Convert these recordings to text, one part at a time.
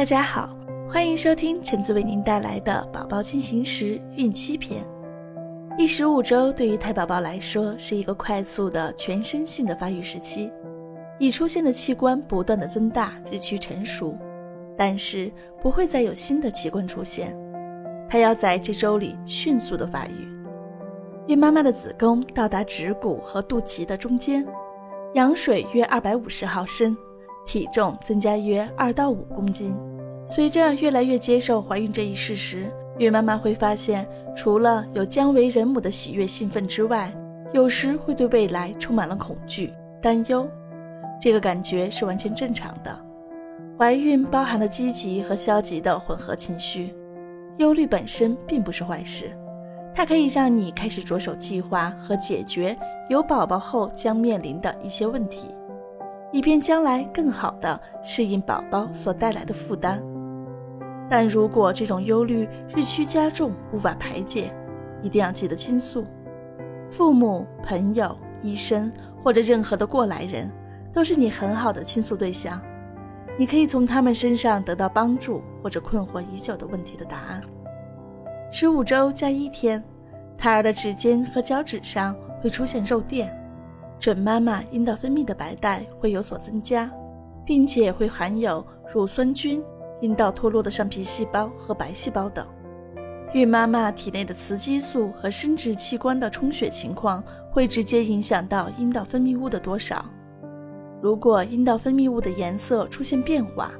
大家好，欢迎收听橙子为您带来的宝宝进行时孕期篇。第十五周对于胎宝宝来说是一个快速的全身性的发育时期，已出现的器官不断的增大，日趋成熟，但是不会再有新的器官出现。它要在这周里迅速的发育。孕妈妈的子宫到达指骨和肚脐的中间，羊水约二百五十毫升，体重增加约二到五公斤。随着越来越接受怀孕这一事实，孕妈妈会发现，除了有将为人母的喜悦兴奋之外，有时会对未来充满了恐惧、担忧。这个感觉是完全正常的。怀孕包含了积极和消极的混合情绪，忧虑本身并不是坏事。它可以让你开始着手计划和解决有宝宝后将面临的一些问题，以便将来更好地适应宝宝所带来的负担。但如果这种忧虑日趋加重，无法排解，一定要记得倾诉。父母、朋友、医生或者任何的过来人，都是你很好的倾诉对象。你可以从他们身上得到帮助，或者困惑已久的问题的答案。十五周加一天，胎儿的指尖和脚趾上会出现肉垫，准妈妈阴道分泌的白带会有所增加，并且会含有乳酸菌、阴道脱落的上皮细胞和白细胞等。孕妈妈体内的雌激素和生殖器官的充血情况会直接影响到阴道分泌物的多少。如果阴道分泌物的颜色出现变化，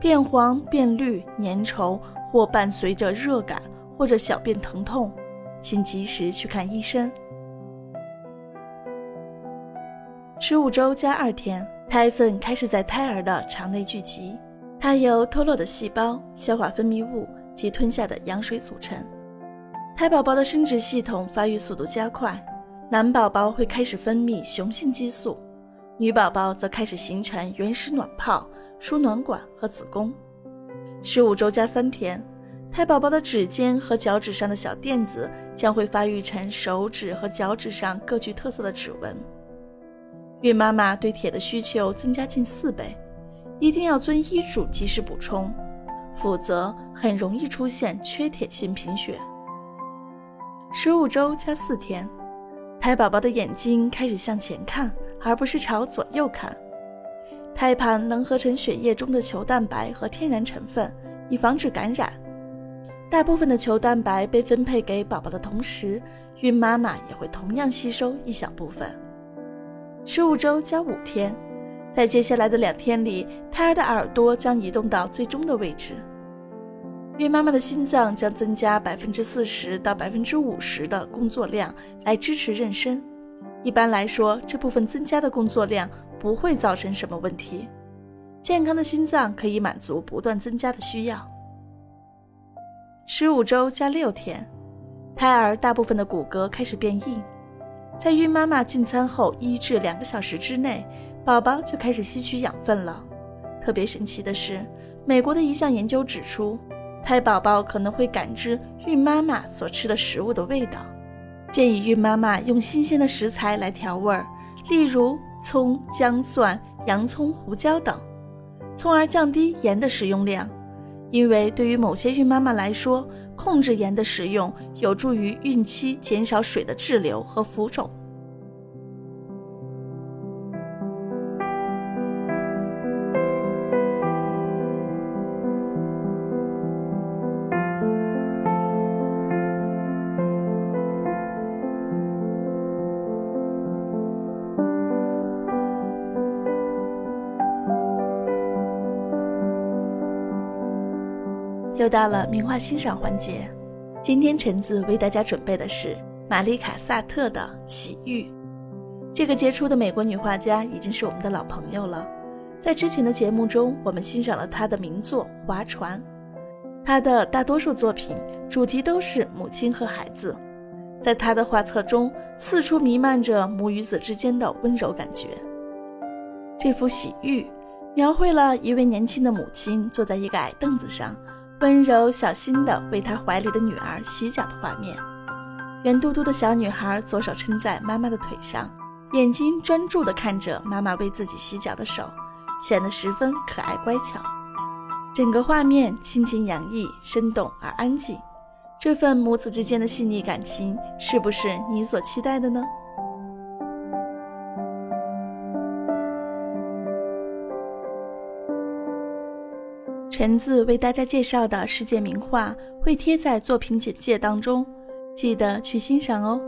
变黄、变绿、粘稠，或伴随着热感。或者小便疼痛，请及时去看医生。十五周加二天，胎粪开始在胎儿的肠内聚集，它由脱落的细胞、消化分泌物及吞下的羊水组成。胎宝宝的生殖系统发育速度加快，男宝宝会开始分泌雄性激素，女宝宝则开始形成原始卵泡、输卵管和子宫。十五周加三天。胎宝宝的指尖和脚趾上的小垫子将会发育成手指和脚趾上各具特色的指纹。孕妈妈对铁的需求增加近四倍，一定要遵医嘱及时补充，否则很容易出现缺铁性贫血。十五周加四天，胎宝宝的眼睛开始向前看，而不是朝左右看。胎盘能合成血液中的球蛋白和天然成分，以防止感染。大部分的球蛋白被分配给宝宝的同时，孕妈妈也会同样吸收一小部分。十五周加五天，在接下来的两天里，胎儿的耳朵将移动到最终的位置。孕妈妈的心脏将增加百分之四十到百分之五十的工作量来支持妊娠。一般来说，这部分增加的工作量不会造成什么问题。健康的心脏可以满足不断增加的需要。十五周加六天，胎儿大部分的骨骼开始变硬。在孕妈妈进餐后一至两个小时之内，宝宝就开始吸取养分了。特别神奇的是，美国的一项研究指出，胎宝宝可能会感知孕妈妈所吃的食物的味道。建议孕妈妈用新鲜的食材来调味儿，例如葱、姜、蒜、洋葱、胡椒等，从而降低盐的使用量。因为对于某些孕妈妈来说，控制盐的使用有助于孕期减少水的滞留和浮肿。又到了名画欣赏环节，今天橙子为大家准备的是玛丽卡·萨特的《洗浴》。这个杰出的美国女画家已经是我们的老朋友了，在之前的节目中，我们欣赏了她的名作《划船》。她的大多数作品主题都是母亲和孩子，在她的画册中四处弥漫着母与子之间的温柔感觉。这幅《洗浴》描绘了一位年轻的母亲坐在一个矮凳子上。温柔小心地为他怀里的女儿洗脚的画面，圆嘟嘟的小女孩左手撑在妈妈的腿上，眼睛专注地看着妈妈为自己洗脚的手，显得十分可爱乖巧。整个画面亲情洋溢、生动而安静。这份母子之间的细腻感情，是不是你所期待的呢？橙子为大家介绍的世界名画会贴在作品简介当中，记得去欣赏哦。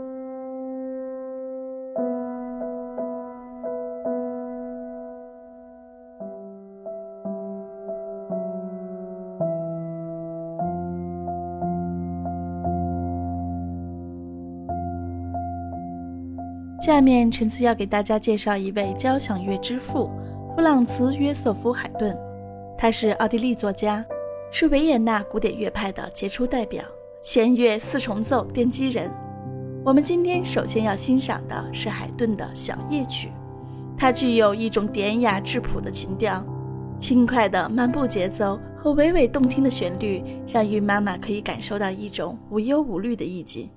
下面，橙子要给大家介绍一位交响乐之父——弗朗茨·约瑟夫·海顿。他是奥地利作家，是维也纳古典乐派的杰出代表，弦乐四重奏奠基人。我们今天首先要欣赏的是海顿的小夜曲，它具有一种典雅质朴的情调，轻快的漫步节奏和娓娓动听的旋律，让孕妈妈可以感受到一种无忧无虑的意境。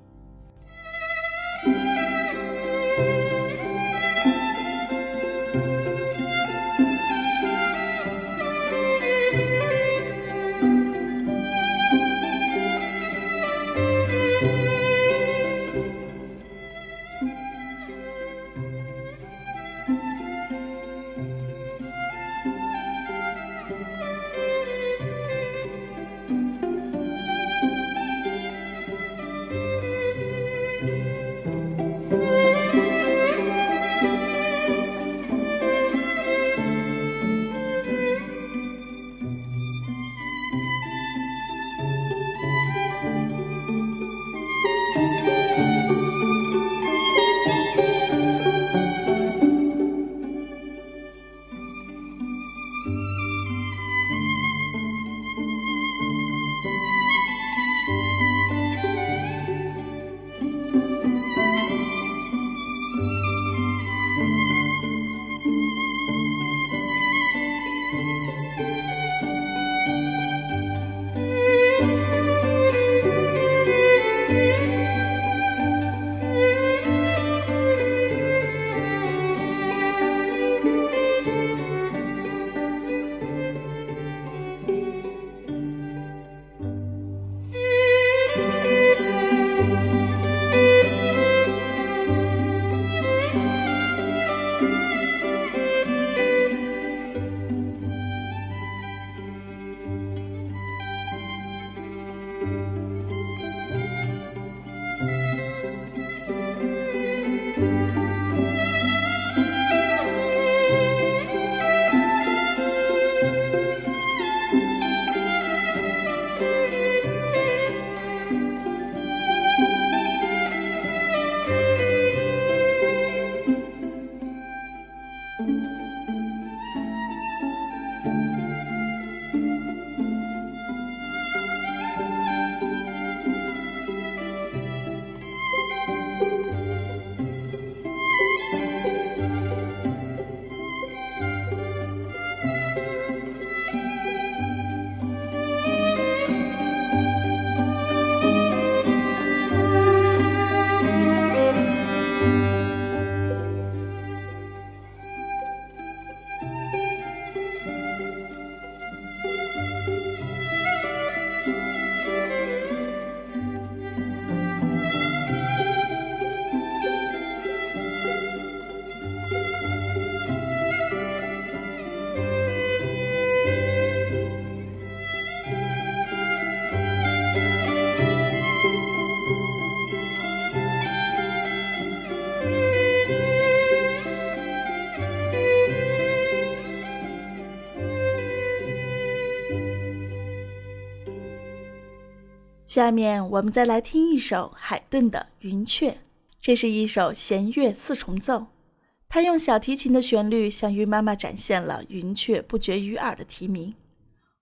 下面我们再来听一首海顿的《云雀》，这是一首弦乐四重奏。他用小提琴的旋律向鱼妈妈展现了云雀不绝于耳的啼鸣。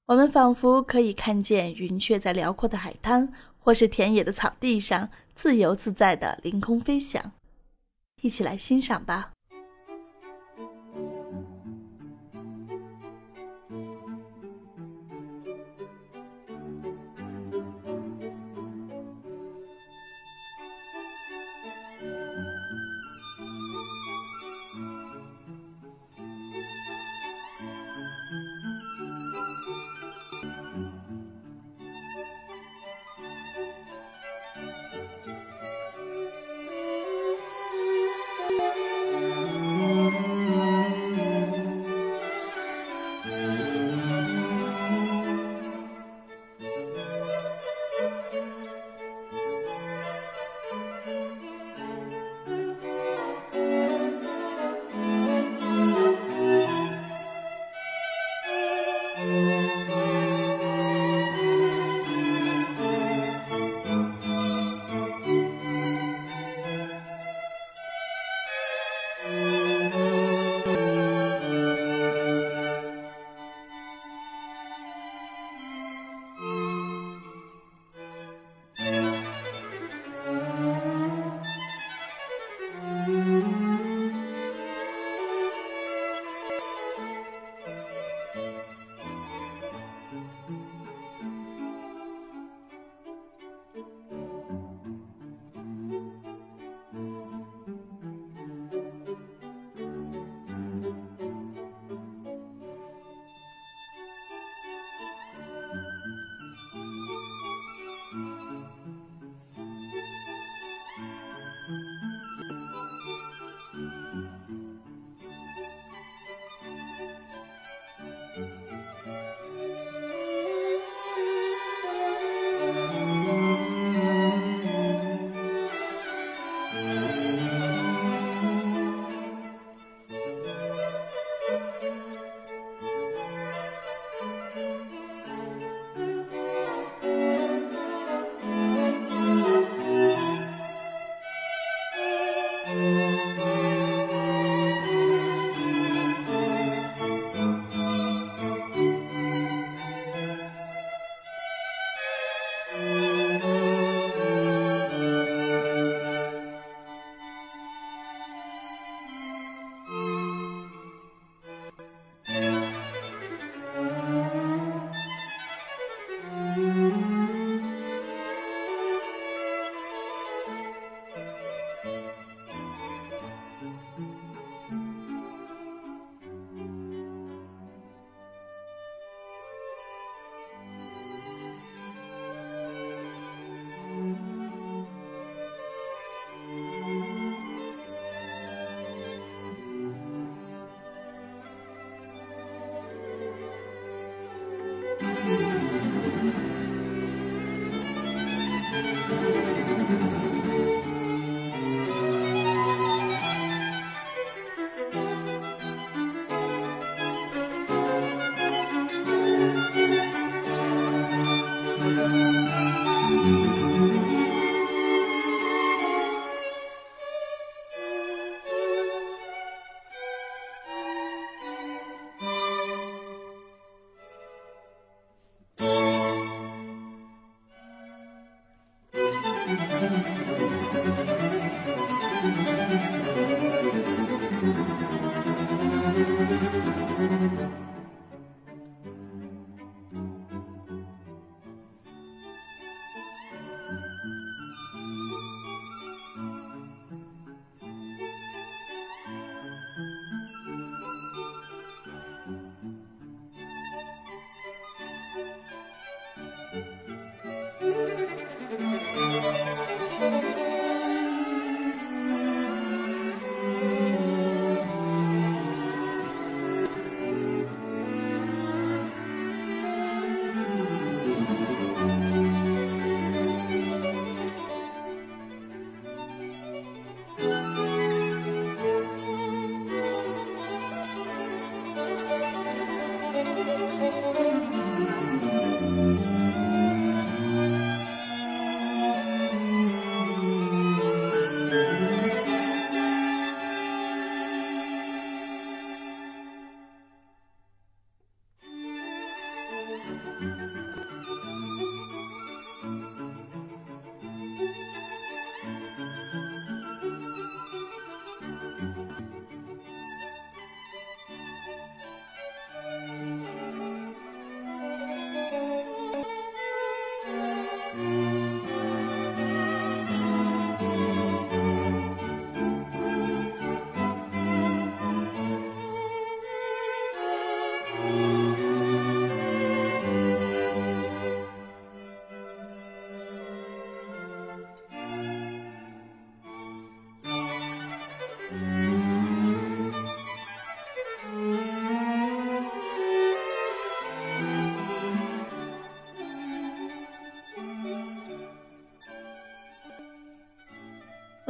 我们仿佛可以看见云雀在辽阔的海滩或是田野的草地上自由自在地凌空飞翔。一起来欣赏吧。うん。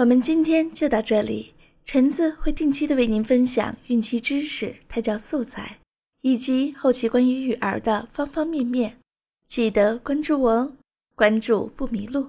我们今天就到这里，橙子会定期的为您分享孕期知识、胎教素材，以及后期关于育儿的方方面面，记得关注我哦，关注不迷路。